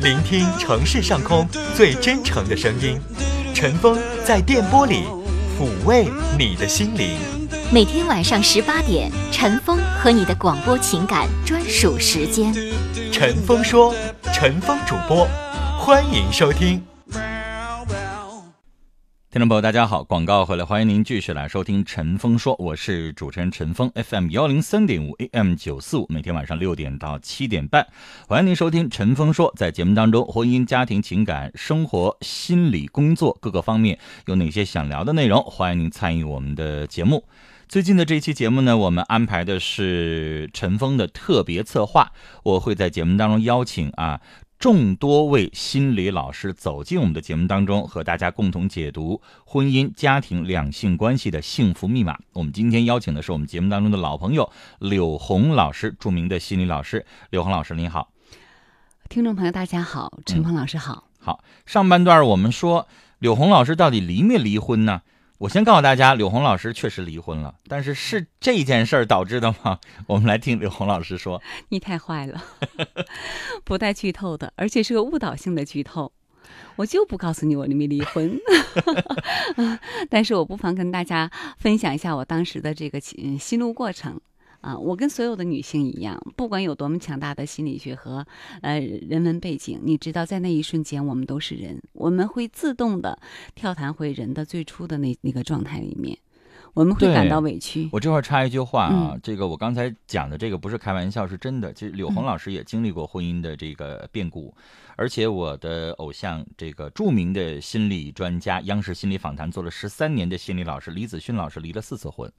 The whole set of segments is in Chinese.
聆听城市上空最真诚的声音，陈峰在电波里抚慰你的心灵。每天晚上十八点，陈峰和你的广播情感专属时间。陈峰说，陈峰主播，欢迎收听。听众朋友，大家好！广告回来，欢迎您继续来收听《陈峰说》，我是主持人陈峰，FM 幺零三点五，AM 九四五，每天晚上六点到七点半，欢迎您收听《陈峰说》。在节目当中，婚姻、家庭、情感、生活、心理、工作各个方面有哪些想聊的内容？欢迎您参与我们的节目。最近的这期节目呢，我们安排的是陈峰的特别策划，我会在节目当中邀请啊。众多位心理老师走进我们的节目当中，和大家共同解读婚姻、家庭、两性关系的幸福密码。我们今天邀请的是我们节目当中的老朋友柳红老师，著名的心理老师。柳红老师，您好。听众朋友，大家好，陈鹏老师好。好，上半段我们说柳红老师到底离没离婚呢？我先告诉大家，柳红老师确实离婚了，但是是这件事儿导致的吗？我们来听柳红老师说。你太坏了，不带剧透的，而且是个误导性的剧透，我就不告诉你我离没离婚。但是我不妨跟大家分享一下我当时的这个嗯心路过程。啊，我跟所有的女性一样，不管有多么强大的心理学和呃人文背景，你知道，在那一瞬间，我们都是人，我们会自动的跳弹回人的最初的那那个状态里面，我们会感到委屈。我这块插一句话啊，这个我刚才讲的这个不是开玩笑，是真的。其实柳红老师也经历过婚姻的这个变故，而且我的偶像，这个著名的心理专家，央视心理访谈做了十三年的心理老师李子勋老师，离了四次婚。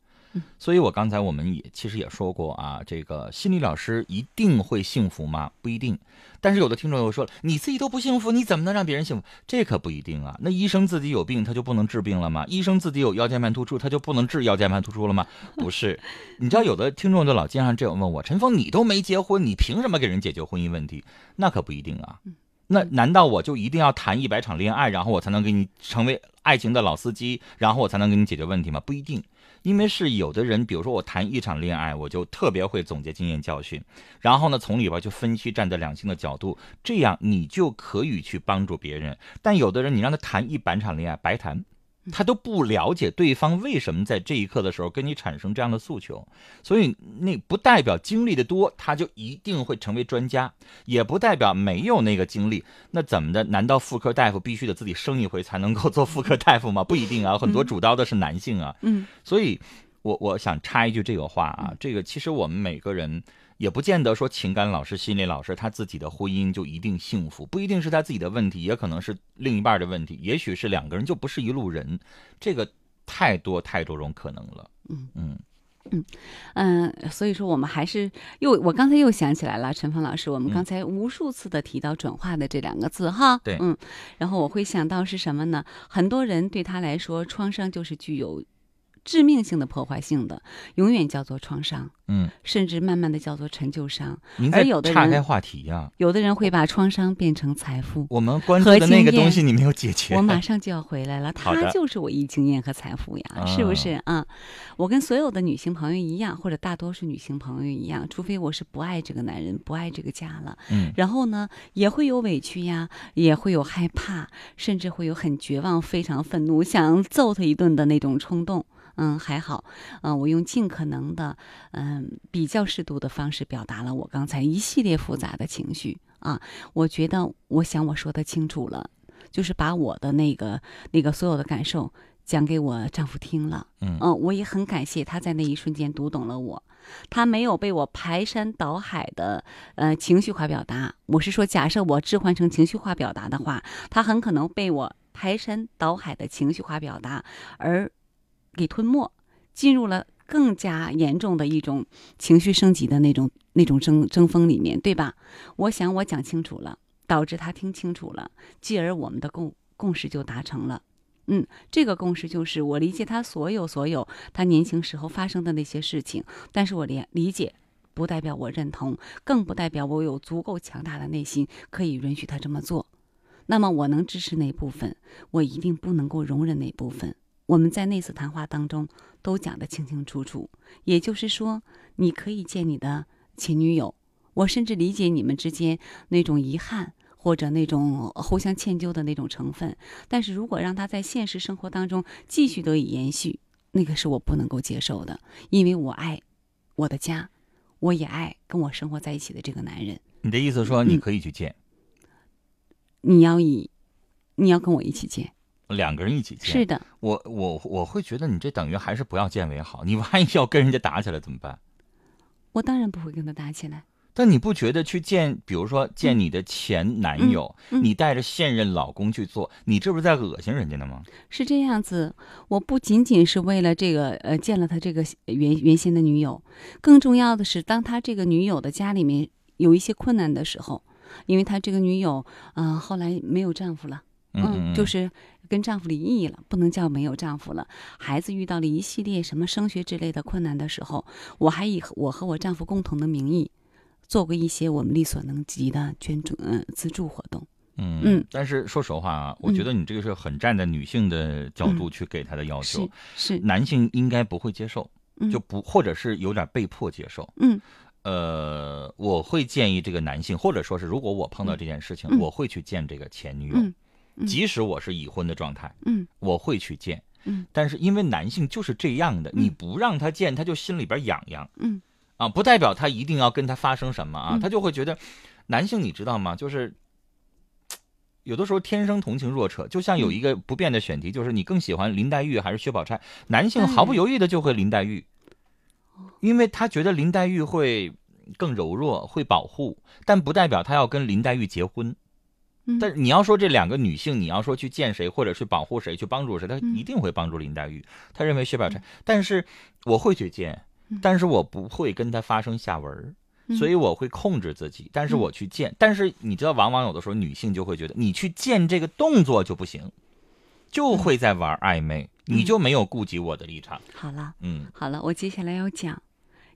所以，我刚才我们也其实也说过啊，这个心理老师一定会幸福吗？不一定。但是有的听众又说了，你自己都不幸福，你怎么能让别人幸福？这可不一定啊。那医生自己有病，他就不能治病了吗？医生自己有腰间盘突出，他就不能治腰间盘突出了吗？不是。你知道，有的听众就老经常这样问我：陈峰，你都没结婚，你凭什么给人解决婚姻问题？那可不一定啊。那难道我就一定要谈一百场恋爱，然后我才能给你成为爱情的老司机，然后我才能给你解决问题吗？不一定。因为是有的人，比如说我谈一场恋爱，我就特别会总结经验教训，然后呢，从里边去分析，站在两性的角度，这样你就可以去帮助别人。但有的人，你让他谈一百场恋爱，白谈。他都不了解对方为什么在这一刻的时候跟你产生这样的诉求，所以那不代表经历的多他就一定会成为专家，也不代表没有那个经历。那怎么的？难道妇科大夫必须得自己生一回才能够做妇科大夫吗？不一定啊，很多主刀的是男性啊。嗯，所以我我想插一句这个话啊，这个其实我们每个人。也不见得说情感老师、心理老师他自己的婚姻就一定幸福，不一定是他自己的问题，也可能是另一半的问题，也许是两个人就不是一路人，这个太多太多种可能了。嗯嗯嗯嗯，所以说我们还是又我刚才又想起来了，陈峰老师，我们刚才无数次的提到转化的这两个字哈，对，嗯，然后我会想到是什么呢？很多人对他来说，创伤就是具有。致命性的破坏性的，永远叫做创伤，嗯，甚至慢慢的叫做陈旧伤。您在岔开话题呀？有的人会把创伤变成财富。我们关注的那个东西你没有解决。我马上就要回来了，他就是我一经验和财富呀，是不是啊？我跟所有的女性朋友一样，或者大多数女性朋友一样，除非我是不爱这个男人，不爱这个家了，嗯，然后呢，也会有委屈呀，也会有害怕，甚至会有很绝望、非常愤怒，想揍他一顿的那种冲动。嗯，还好，嗯，我用尽可能的，嗯，比较适度的方式表达了我刚才一系列复杂的情绪啊。我觉得，我想我说的清楚了，就是把我的那个那个所有的感受讲给我丈夫听了。嗯，我也很感谢他在那一瞬间读懂了我，他没有被我排山倒海的呃情绪化表达。我是说，假设我置换成情绪化表达的话，他很可能被我排山倒海的情绪化表达而。给吞没，进入了更加严重的一种情绪升级的那种那种争争锋里面，对吧？我想我讲清楚了，导致他听清楚了，继而我们的共共识就达成了。嗯，这个共识就是我理解他所有所有他年轻时候发生的那些事情，但是我理理解不代表我认同，更不代表我有足够强大的内心可以允许他这么做。那么我能支持哪部分，我一定不能够容忍哪部分。我们在那次谈话当中都讲得清清楚楚，也就是说，你可以见你的前女友，我甚至理解你们之间那种遗憾或者那种互相歉疚的那种成分。但是如果让他在现实生活当中继续得以延续，那个是我不能够接受的，因为我爱我的家，我也爱跟我生活在一起的这个男人。你的意思说你可以去见，你要以，你要跟我一起见，两个人一起见。是的，我我我会觉得你这等于还是不要见为好。你万一要跟人家打起来怎么办？我当然不会跟他打起来。但你不觉得去见，比如说见你的前男友，嗯嗯你带着现任老公去做，你这不是在恶心人家呢吗？是这样子，我不仅仅是为了这个，呃，见了他这个原原先的女友，更重要的是，当他这个女友的家里面有一些困难的时候，因为他这个女友，嗯、后来没有丈夫了，嗯就是跟丈夫离异了，不能叫没有丈夫了。孩子遇到了一系列什么升学之类的困难的时候，我还以我和我丈夫共同的名义，做过一些我们力所能及的捐助、嗯、资助活动。嗯嗯但是说实话啊，我觉得你这个是很站在女性的角度去给她的要求，嗯是是，男性应该不会接受，嗯就不或者是有点被迫接受。嗯呃，我会建议这个男性，或者说是如果我碰到这件事情，嗯我会去见这个前女友，即使我是已婚的状态，嗯我会去见。嗯但是因为男性就是这样的，嗯你不让他见，他就心里边痒痒嗯啊，不代表他一定要跟他发生什么啊，嗯他就会觉得，男性你知道吗？就是有的时候天生同情弱者，就像有一个不变的选题，就是你更喜欢林黛玉还是薛宝钗？男性毫不犹豫的就会林黛玉，因为他觉得林黛玉会更柔弱，会保护，但不代表他要跟林黛玉结婚。嗯，但是你要说这两个女性，你要说去见谁，或者去保护谁，去帮助谁，他嗯。一定会帮助林黛玉。她认为薛宝钗，但是我会去见嗯，但是我不会跟她发生下文所以我会控制自己，但是我去见，但是你知道，往往有的时候女性就会觉得，你去见这个动作就不行，就会在玩暧昧，你就没有顾及我的立场。好了。嗯。好了，我接下来要讲，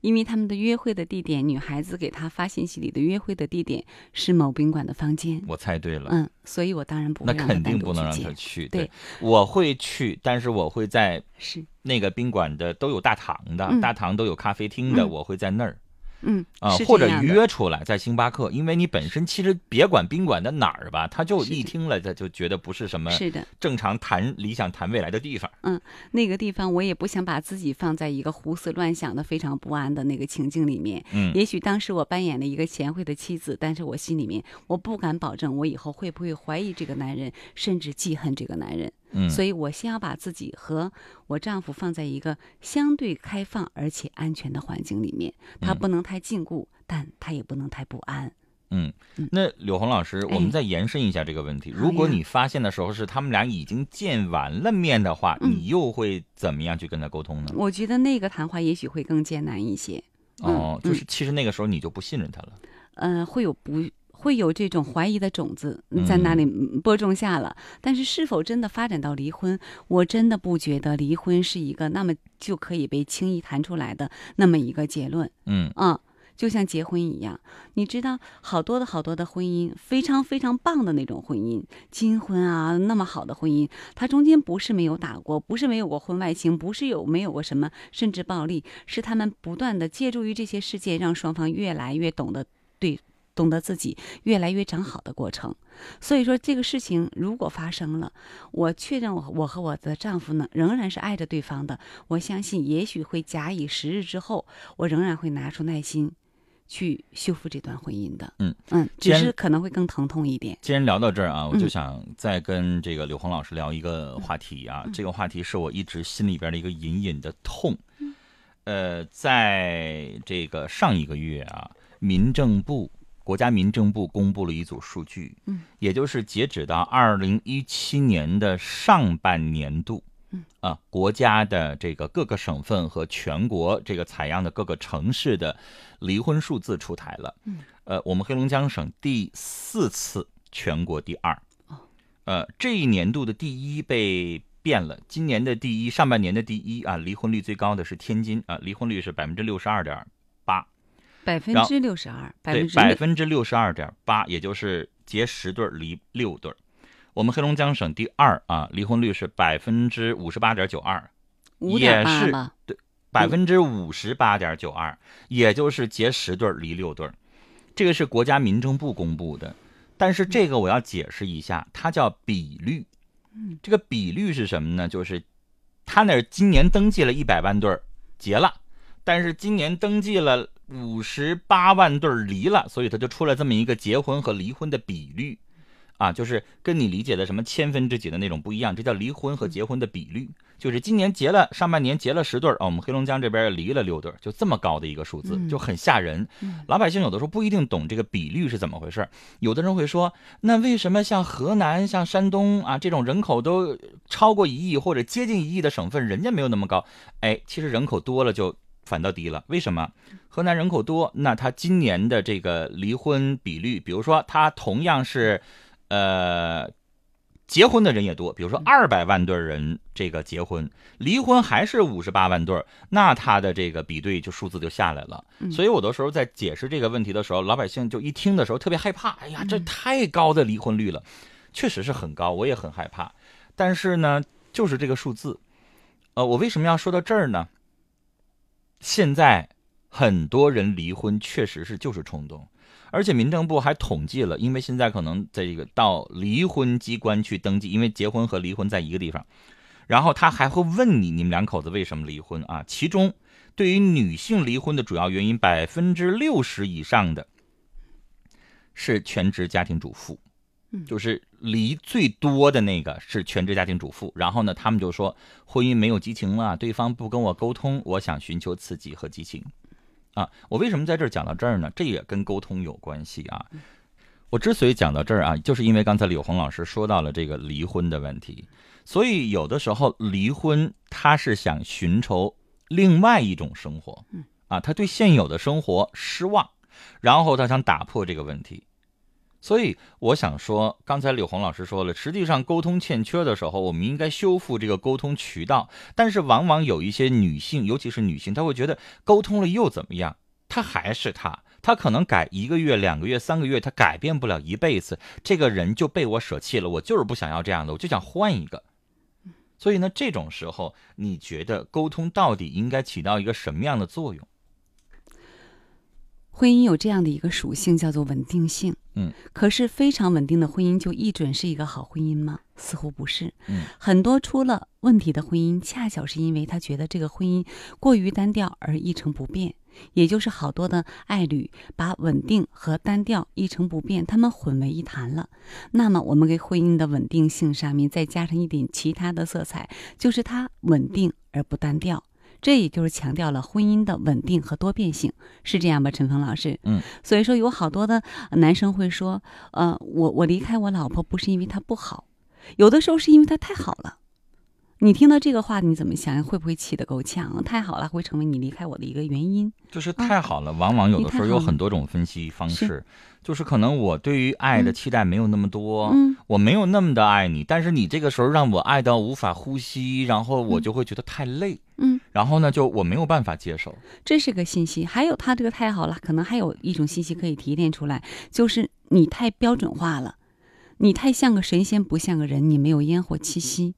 因为他们的约会的地点，女孩子给他发信息里的约会的地点是某宾馆的房间。我猜对了，嗯，所以我当然不那会让他肯定不能让他去。对，我会去，但是我会在是，那个宾馆的都有大堂的，嗯。大堂都有咖啡厅的，嗯。我会在那儿嗯啊，或者约出来在星巴克，因为你本身其实别管宾馆的哪儿吧，他就一听了他就觉得不是什么是的，正常谈理想谈未来的地方。嗯那个地方我也不想把自己放在一个胡思乱想的非常不安的那个情境里面。嗯也许当时我扮演了一个贤惠的妻子，但是我心里面我不敢保证我以后会不会怀疑这个男人，甚至记恨这个男人。嗯，所以我先要把自己和我丈夫放在一个相对开放而且安全的环境里面，他嗯不能太禁锢，但他也不能太不安。嗯嗯，那柳红老师，我们哎再延伸一下这个问题。好如果你发现的时候是他们俩已经见完了面的话，嗯你又会怎么样去跟他沟通呢？我觉得那个谈话也许会更艰难一些，嗯哦，就是其实那个时候你就不信任他了。呃，会有不会有这种怀疑的种子在那里嗯播种下了。但是是否真的发展到离婚，我真的不觉得离婚是一个那么就可以被轻易谈出来的那么一个结论。嗯嗯，就像结婚一样，你知道，好多的好多的婚姻，非常非常棒的那种婚姻，金婚啊，那么好的婚姻，它中间不是没有打过，不是没有过婚外情，不是有没有过什么甚至暴力，是他们不断的借助于这些事件，让双方越来越懂得对。懂得自己越来越长好的过程，所以说这个事情如果发生了，我确认我我和我的丈夫呢仍然是爱着对方的，我相信也许会假以时日之后，我仍然会拿出耐心去修复这段婚姻的。嗯嗯，只是可能会更疼痛一点。既然聊到这儿啊，我就嗯想再跟这个柳红老师聊一个话题啊。这个话题是我一直心里边的一个隐隐的痛。呃，在这个上一个月啊，民政部国家民政部公布了一组数据，嗯，也就是截止到二零一七年的上半年度，嗯。啊，国家的这个各个省份和全国这个采样的各个城市的离婚数字出台了。嗯，呃，我们黑龙江省第四次全国第二。哦，呃，这一年度的第一被变了，今年的第一，上半年的第一啊，离婚率最高的是天津啊，离婚率是百分之六十二点八，百分之六十二，百对百分之六十二点八，也就是结十对儿离六对儿。我们黑龙江省第二啊，离婚率是百分之五十八点九二，五点也是八吧。百分之五十八点九二，也就是结十对儿离六对儿。这个是国家民政部公布的，但是这个我要解释一下，它叫比率。嗯，这个比率是什么呢？就是他那儿今年登记了一百万对儿结了，但是今年登记了五十八万对儿离了，所以他就出了这么一个结婚和离婚的比率。啊，就是跟你理解的什么千分之几的那种不一样，这叫离婚和结婚的比率。就是今年结了上半年结了十对儿啊，我们黑龙江这边离了六对儿，就这么高的一个数字，就很吓人。老百姓有的时候不一定懂这个比率是怎么回事，有的人会说，那为什么像河南、像山东啊这种人口都超过一亿或者接近一亿的省份，人家没有那么高？哎，其实人口多了就反倒低了。为什么？河南人口多，那他今年的这个离婚比率，比如说他同样是。呃，结婚的人也多，比如说二百万对人这个结婚，离婚还是五十八万对那他的这个比对就数字就下来了。所以，有的时候在解释这个问题的时候，老百姓就一听的时候特别害怕。哎呀，这太高的离婚率了，确实是很高，我也很害怕。但是呢，就是这个数字，呃，我为什么要说到这儿呢？现在很多人离婚确实是就是冲动。而且民政部还统计了，因为现在可能在这个到离婚机关去登记，因为结婚和离婚在一个地方，然后他还会问你你们两口子为什么离婚啊？其中对于女性离婚的主要原因，百分之六十以上的是全职家庭主妇，就是离最多的那个是全职家庭主妇。然后呢，他们就说婚姻没有激情了，对方不跟我沟通，我想寻求刺激和激情。啊，我为什么在这儿讲到这儿呢？这也跟沟通有关系啊。我之所以讲到这儿啊，就是因为刚才柳红老师说到了这个离婚的问题，所以有的时候离婚他是想寻求另外一种生活，啊，他对现有的生活失望，然后他想打破这个问题。所以我想说，刚才柳红老师说了，实际上沟通欠缺的时候，我们应该修复这个沟通渠道。但是往往有一些女性，尤其是女性，她会觉得沟通了又怎么样？她还是她，她可能改一个月、两个月、三个月，她改变不了一辈子。这个人就被我舍弃了，我就是不想要这样的，我就想换一个。所以呢，这种时候，你觉得沟通到底应该起到一个什么样的作用？婚姻有这样的一个属性，叫做稳定性。嗯，可是非常稳定的婚姻就一准是一个好婚姻吗？似乎不是。嗯，很多出了问题的婚姻，恰巧是因为他觉得这个婚姻过于单调而一成不变。也就是好多的爱侣把稳定和单调、一成不变，他们混为一谈了。那么，我们给婚姻的稳定性上面再加上一点其他的色彩，就是它稳定而不单调。这也就是强调了婚姻的稳定和多变性，是这样吧，陈峰老师？嗯，所以说有好多的男生会说，呃，我我离开我老婆不是因为她不好，有的时候是因为她太好了。你听到这个话你怎么想？会不会气得够呛？太好了，会成为你离开我的一个原因。就是太好了，往往有的时候有很多种分析方式。就是可能我对于爱的期待没有那么多，嗯，我没有那么的爱你，但是你这个时候让我爱到无法呼吸，然后我就会觉得太累，嗯，然后呢，就我没有办法接受。这是个信息。还有他这个太好了，可能还有一种信息可以提炼出来，就是你太标准化了，你太像个神仙不像个人，你没有烟火气息。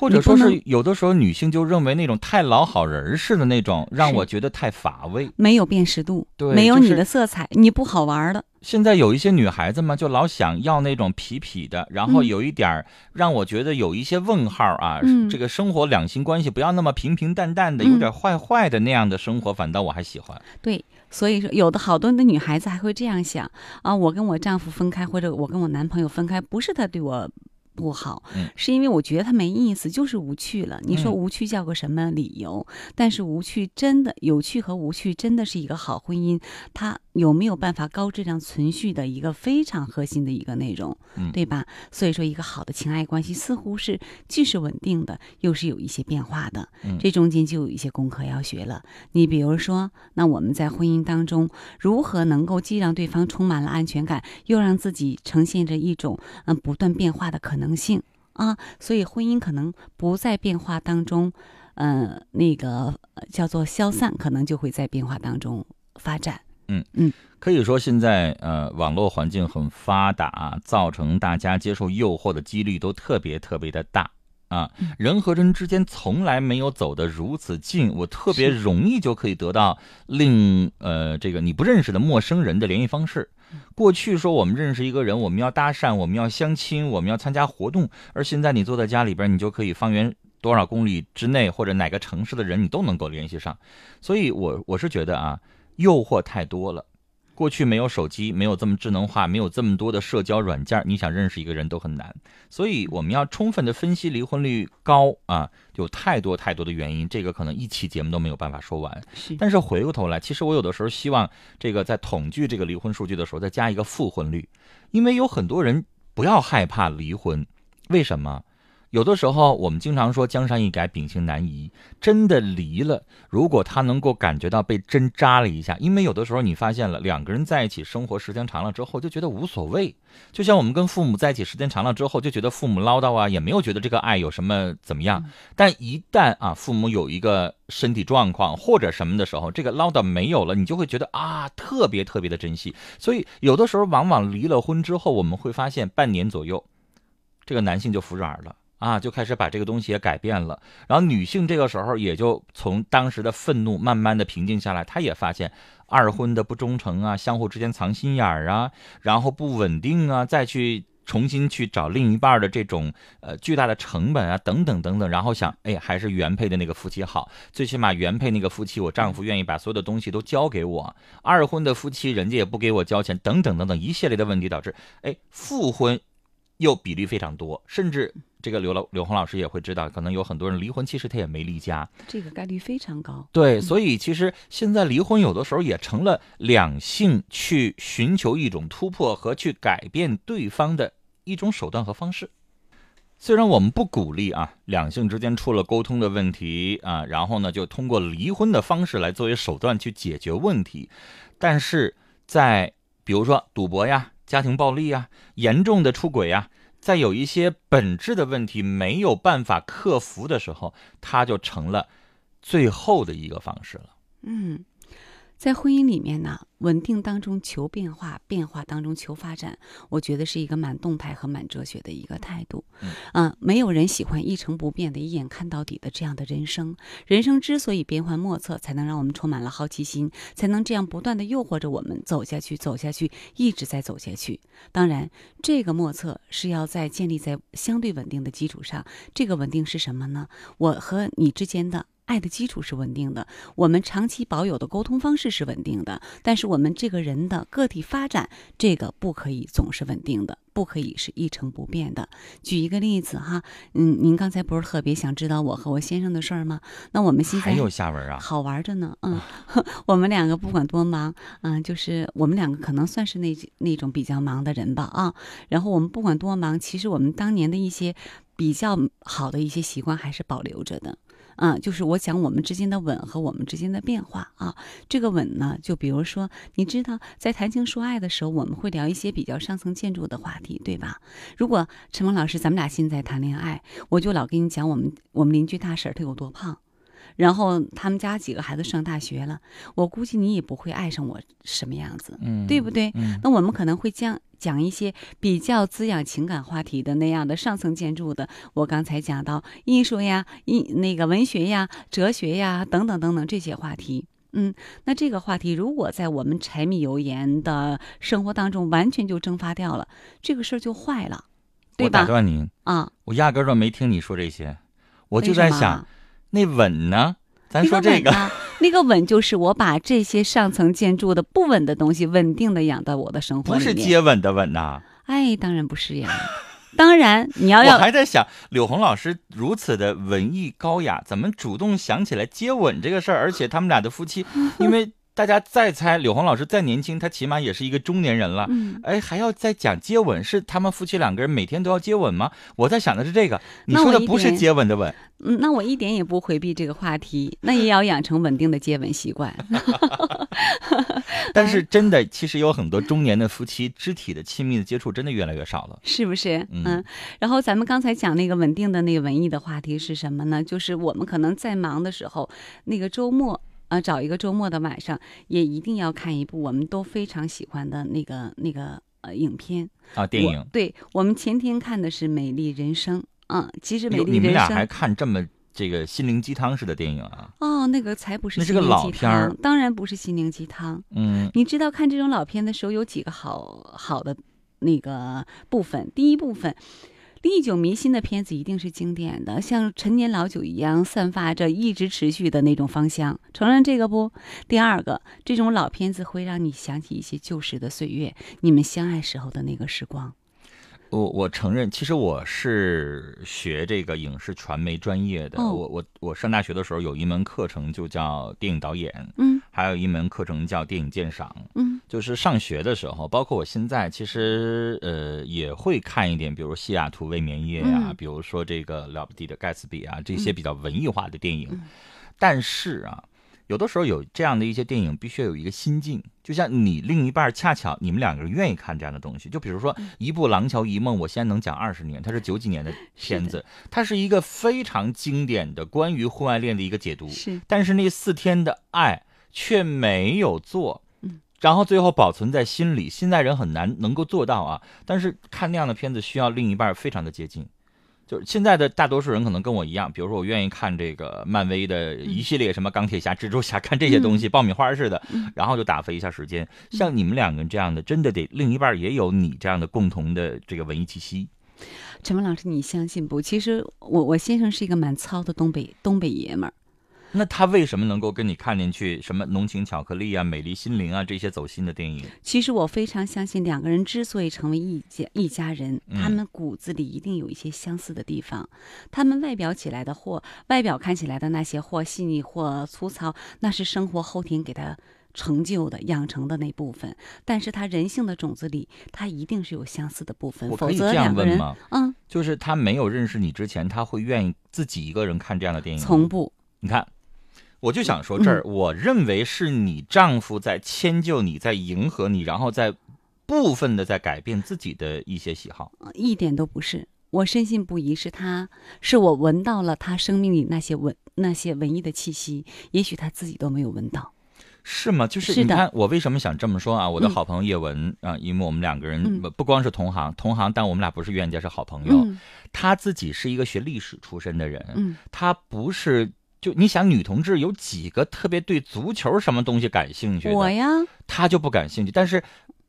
或者说是有的时候女性就认为那种太老好人似的那种，让我觉得太乏味，没有辨识度，对，没有你的色彩，你不好玩的。现在有一些女孩子嘛，就老想要那种痞痞的，然后有一点让我觉得有一些问号啊，这个生活两性关系不要那么平平淡淡的，有点坏坏的那样的生活，反倒我还喜欢。对，所以说有的好多的女孩子还会这样想啊，我跟我丈夫分开，或者我跟我男朋友分开，不是他对我。不好，是因为我觉得他没意思，就是无趣了。你说无趣叫个什么理由？但是无趣真的有趣和无趣真的是一个好婚姻，它有没有办法高质量存续的一个非常核心的一个内容，对吧？所以说，一个好的情爱关系似乎是既是稳定的，又是有一些变化的。这中间就有一些功课要学了。你比如说，那我们在婚姻当中如何能够既让对方充满了安全感，又让自己呈现着一种嗯不断变化的可能？性啊，所以婚姻可能不在变化当中，嗯，那个叫做消散，可能就会在变化当中发展。嗯嗯，可以说现在呃，网络环境很发达，造成大家接受诱惑的几率都特别特别的大啊。人和人之间从来没有走得如此近，我特别容易就可以得到令呃这个你不认识的陌生人的联系方式。过去说我们认识一个人，我们要搭讪，我们要相亲，我们要参加活动，而现在你坐在家里边，你就可以方圆多少公里之内或者哪个城市的人，你都能够联系上。所以，我我是觉得啊，诱惑太多了。过去没有手机，没有这么智能化，没有这么多的社交软件，你想认识一个人都很难。所以我们要充分的分析离婚率高啊，有太多太多的原因，这个可能一期节目都没有办法说完。是但是回过头来，其实我有的时候希望这个在统计这个离婚数据的时候再加一个复婚率，因为有很多人不要害怕离婚，为什么？有的时候我们经常说江山易改，秉性难移。真的离了，如果他能够感觉到被针扎了一下，因为有的时候你发现了两个人在一起生活时间长了之后就觉得无所谓，就像我们跟父母在一起时间长了之后就觉得父母唠叨啊，也没有觉得这个爱有什么怎么样。但一旦啊父母有一个身体状况或者什么的时候，这个唠叨没有了，你就会觉得啊特别特别的珍惜。所以有的时候往往离了婚之后，我们会发现半年左右，这个男性就服软了。啊，就开始把这个东西也改变了，然后女性这个时候也就从当时的愤怒慢慢的平静下来，她也发现二婚的不忠诚啊，相互之间藏心眼儿啊，然后不稳定啊，再去重新去找另一半的这种呃巨大的成本啊，等等等等，然后想，哎，还是原配的那个夫妻好，最起码原配那个夫妻，我丈夫愿意把所有的东西都交给我，二婚的夫妻人家也不给我交钱，等等等等一系列的问题导致，哎，复婚又比例非常多，甚至。这个刘老刘红老师也会知道，可能有很多人离婚，其实他也没离家，这个概率非常高。对，所以其实现在离婚有的时候也成了两性去寻求一种突破和去改变对方的一种手段和方式。虽然我们不鼓励啊，两性之间出了沟通的问题啊，然后呢就通过离婚的方式来作为手段去解决问题，但是在比如说赌博呀、家庭暴力啊、严重的出轨啊。在有一些本质的问题没有办法克服的时候，它就成了最后的一个方式了。嗯。在婚姻里面呢，稳定当中求变化，变化当中求发展，我觉得是一个蛮动态和蛮哲学的一个态度。嗯，没有人喜欢一成不变的、一眼看到底的这样的人生。人生之所以变幻莫测，才能让我们充满了好奇心，才能这样不断的诱惑着我们走下去，走下去，一直在走下去。当然，这个莫测是要在建立在相对稳定的基础上。这个稳定是什么呢？我和你之间的。爱的基础是稳定的，我们长期保有的沟通方式是稳定的，但是我们这个人的个体发展，这个不可以总是稳定的，不可以是一成不变的。举一个例子哈，嗯，您刚才不是特别想知道我和我先生的事儿吗？那我们现在还有下文啊，好玩着呢。嗯，我们两个不管多忙，嗯，就是我们两个可能算是那那种比较忙的人吧啊。然后我们不管多忙，其实我们当年的一些比较好的一些习惯还是保留着的。啊，就是我讲我们之间的吻和我们之间的变化啊。这个吻呢，就比如说，你知道，在谈情说爱的时候，我们会聊一些比较上层建筑的话题，对吧？如果陈萌老师，咱们俩现在谈恋爱，我就老跟你讲我们我们邻居大婶她有多胖。然后他们家几个孩子上大学了，我估计你也不会爱上我什么样子，嗯，对不对？那我们可能会讲讲一些比较滋养情感话题的那样的上层建筑的。我刚才讲到艺术呀、艺那个文学呀、哲学呀等等等等这些话题，嗯，那这个话题如果在我们柴米油盐的生活当中完全就蒸发掉了，这个事儿就坏了，对吧？我打断您啊，我压根儿都没听你说这些，我就在想。那稳呢？咱说这个，那个稳就是我把这些上层建筑的不稳的东西稳定的养到我的生活里面。不是接吻的吻呐？哎，当然不是呀。当然你要要。我还在想，柳红老师如此的文艺高雅，怎么主动想起来接吻这个事儿？而且他们俩的夫妻，因为。大家再猜，柳红老师再年轻，他起码也是一个中年人了。嗯，哎，还要再讲接吻，是他们夫妻两个人每天都要接吻吗？我在想的是这个，你说的不是接吻的吻。嗯，那我一点也不回避这个话题，那也要养成稳定的接吻习惯。但是真的，其实有很多中年的夫妻，肢体的亲密的接触真的越来越少了，是不是？嗯。然后咱们刚才讲那个稳定的那个文艺的话题是什么呢？就是我们可能在忙的时候，那个周末。啊，找一个周末的晚上，也一定要看一部我们都非常喜欢的那个那个呃影片啊，电影。对我们前天看的是《美丽人生》啊，其实《美丽人生》你们俩还看这么这个心灵鸡汤式的电影啊。哦，那个才不是那是个老片当然不是心灵鸡汤。嗯你知道看这种老片的时候有几个好好的那个部分？第一部分，历久弥新的片子一定是经典的，像陈年老酒一样，散发着一直持续的那种芳香。承认这个不？第二个，这种老片子会让你想起一些旧时的岁月，你们相爱时候的那个时光。我我承认，其实我是学这个影视传媒专业的。哦我我我上大学的时候有一门课程就叫电影导演，嗯还有一门课程叫电影鉴赏。嗯就是上学的时候，包括我现在，其实呃也会看一点，比如《西雅图未眠夜》啊，嗯比如说这个了不地的盖茨比啊，这些嗯比较文艺化的电影。嗯但是啊，有的时候有这样的一些电影，必须要有一个心境，就像你另一半恰巧你们两个人愿意看这样的东西。就比如说嗯一部《廊桥遗梦》，我现在能讲二十年，它是九几年的片子，它是一个非常经典的关于婚外恋的一个解读。是但是那四天的爱却没有做，嗯，然后最后保存在心里。现在人很难能够做到啊，但是看那样的片子需要另一半非常的接近。就是现在的大多数人可能跟我一样，比如说我愿意看这个漫威的一系列什么钢铁侠、蜘蛛侠，看这些东西，爆米花似的，然后就打发一下时间。像你们两个人这样的，真的得另一半也有你这样的共同的这个文艺气息。陈文老师，你相信不？其实我我先生是一个蛮糙的东北东北爷们儿。那他为什么能够跟你看进去什么浓情巧克力啊、美丽心灵啊这些走心的电影？其实我非常相信，两个人之所以成为一家一家人，嗯他们骨子里一定有一些相似的地方。他们外表起来的或外表看起来的那些或细腻或粗糙，那是生活后天给他成就的、养成的那部分。但是他人性的种子里，他一定是有相似的部分，否则两个人，嗯，就是他没有认识你之前，他会愿意自己一个人看这样的电影？从不。你看，我就想说这儿，我认为是你丈夫在迁就你，在迎合你，然后在部分的在改变自己的一些喜好。呃一点都不是。我深信不疑，是他，是我闻到了他生命里那些文那些文艺的气息，也许他自己都没有闻到。是吗？就是你看，我为什么想这么说啊？我的嗯好朋友叶文啊，因为我们两个人嗯不不光是同行，同行，但我们俩不是冤家，是好朋友。嗯他自己是一个学历史出身的人，嗯，他不是就你想女同志有几个特别对足球什么东西感兴趣的？我呀，她就不感兴趣，但是。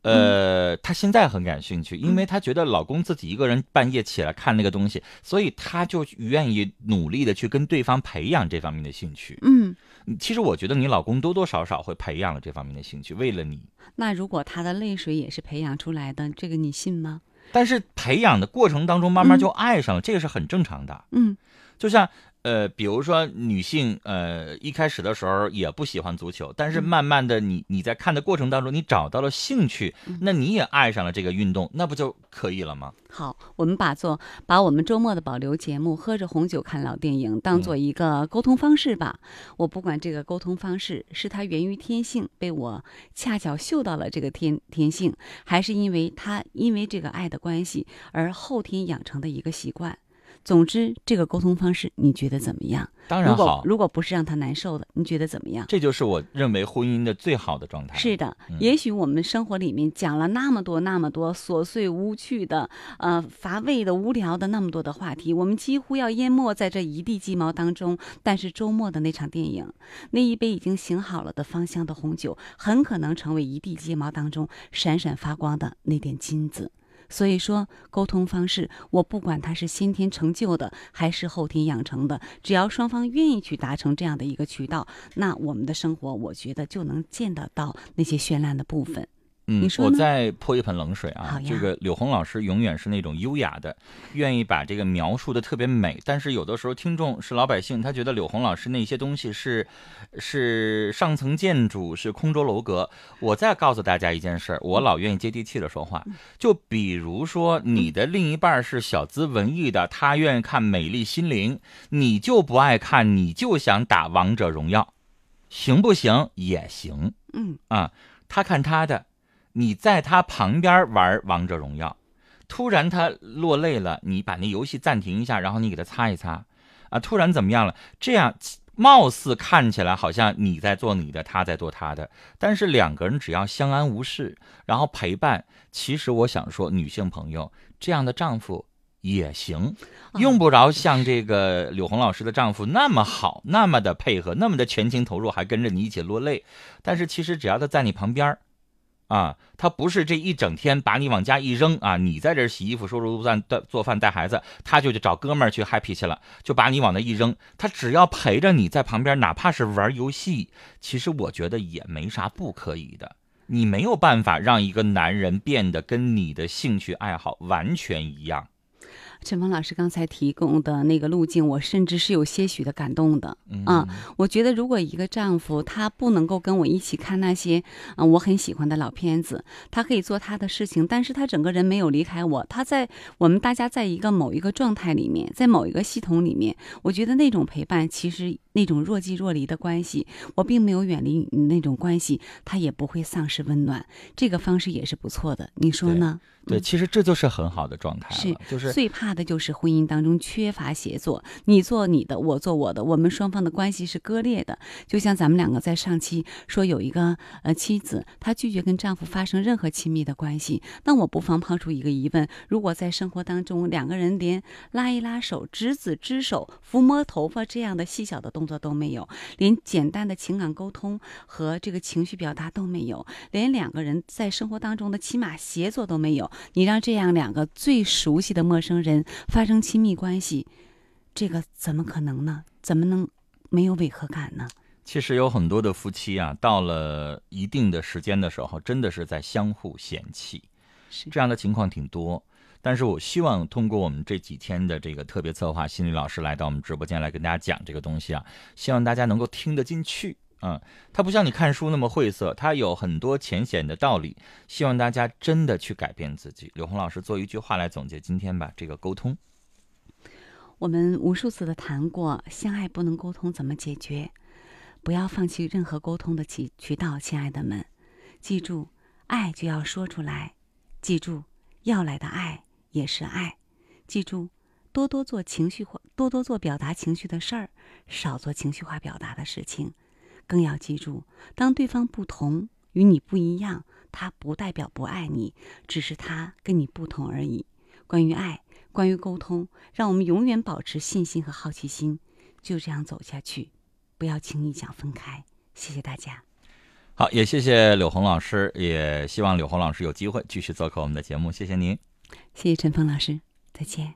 呃，她现在很感兴趣，因为她觉得老公自己一个人半夜起来看那个东西，所以她就愿意努力的去跟对方培养这方面的兴趣。嗯，其实我觉得你老公多多少少会培养了这方面的兴趣，为了你。那如果他的泪水也是培养出来的，这个你信吗？但是培养的过程当中，慢慢就爱上了，这个是很正常的。嗯就像呃，比如说女性，呃，一开始的时候也不喜欢足球，但是慢慢的你你在看的过程当中，你找到了兴趣，那你也爱上了这个运动，那不就可以了吗？好，我们把做把我们周末的保留节目《喝着红酒看老电影》当做一个沟通方式吧。我不管这个沟通方式是它源于天性，被我恰巧嗅到了这个天天性，还是因为他因为这个爱的关系而后天养成的一个习惯。总之，这个沟通方式你觉得怎么样？当然好，如果不是让他难受的，你觉得怎么样？这就是我认为婚姻的最好的状态。是的，嗯也许我们生活里面讲了那么多、那么多琐碎无趣的、呃乏味的、无聊的那么多的话题，我们几乎要淹没在这一地鸡毛当中。但是周末的那场电影，那一杯已经醒好了的芳香的红酒，很可能成为一地鸡毛当中闪闪发光的那点金子。所以说，沟通方式，我不管它是先天成就的还是后天养成的，只要双方愿意去达成这样的一个渠道，那我们的生活，我觉得就能见得到那些绚烂的部分。你，说呢我再泼一盆冷水啊这个柳红老师永远是那种优雅的，愿意把这个描述的特别美。但是有的时候听众是老百姓，他觉得柳红老师那些东西是是上层建筑，是空中楼阁。我再告诉大家一件事儿，我老愿意接地气的说话。就比如说你的另一半是小资文艺的，他愿意看《美丽心灵》，你就不爱看，你就想打王者荣耀，行不行？也行。嗯啊，他看他的，你在他旁边玩王者荣耀，突然他落泪了，你把那游戏暂停一下，然后你给他擦一擦，啊，突然怎么样了？这样貌似看起来好像你在做你的，他在做他的，但是两个人只要相安无事，然后陪伴，其实我想说，女性朋友这样的丈夫也行，哦用不着像这个柳红老师的丈夫那么好，那么的配合，那么的全情投入，还跟着你一起落泪。但是其实只要他在你旁边儿啊，他不是这一整天把你往家一扔啊，你在这洗衣服、收拾屋饭、做饭、带孩子，他就去找哥们儿去 happy 去了，就把你往那一扔。他只要陪着你在旁边，哪怕是玩游戏，其实我觉得也没啥不可以的。你没有办法让一个男人变得跟你的兴趣爱好完全一样。陈峰老师刚才提供的那个路径，我甚至是有些许的感动的。嗯啊，我觉得如果一个丈夫他不能够跟我一起看那些嗯、我很喜欢的老片子，他可以做他的事情，但是他整个人没有离开我，他在我们大家在一个某一个状态里面，在某一个系统里面，我觉得那种陪伴其实那种若即若离的关系，我并没有远离你那种关系，他也不会丧失温暖，这个方式也是不错的，你说呢？对，其实这就是很好的状态是了，就是最怕的就是婚姻当中缺乏协作，你做你的，我做我的，我们双方的关系是割裂的。就像咱们两个在上期说，有一个呃妻子，她拒绝跟丈夫发生任何亲密的关系，那我不妨抛出一个疑问：如果在生活当中两个人连拉一拉手、执子之手、抚摸头发这样的细小的动作都没有，连简单的情感沟通和这个情绪表达都没有，连两个人在生活当中的起码协作都没有，你让这样两个最熟悉的陌生人发生亲密关系，这个怎么可能呢？怎么能没有违和感呢？其实有很多的夫妻啊，到了一定的时间的时候，真的是在相互嫌弃，是这样的情况挺多。但是我希望通过我们这几天的这个特别策划，心理老师来到我们直播间来跟大家讲这个东西啊，希望大家能够听得进去。嗯，它不像你看书那么晦涩，它有很多浅显的道理。希望大家真的去改变自己。柳红老师做一句话来总结今天吧，这个沟通。我们无数次的谈过，相爱不能沟通怎么解决？不要放弃任何沟通的渠渠道，亲爱的们，记住，爱就要说出来，记住，要来的爱也是爱，记住，多多做情绪化，多多做表达情绪的事儿，少做情绪化表达的事情。更要记住，当对方不同，与你不一样，他不代表不爱你，只是他跟你不同而已。关于爱，关于沟通，让我们永远保持信心和好奇心，就这样走下去，不要轻易讲分开。谢谢大家。好，也谢谢柳红老师，也希望柳红老师有机会继续做客我们的节目。谢谢您。谢谢陈峰老师，再见。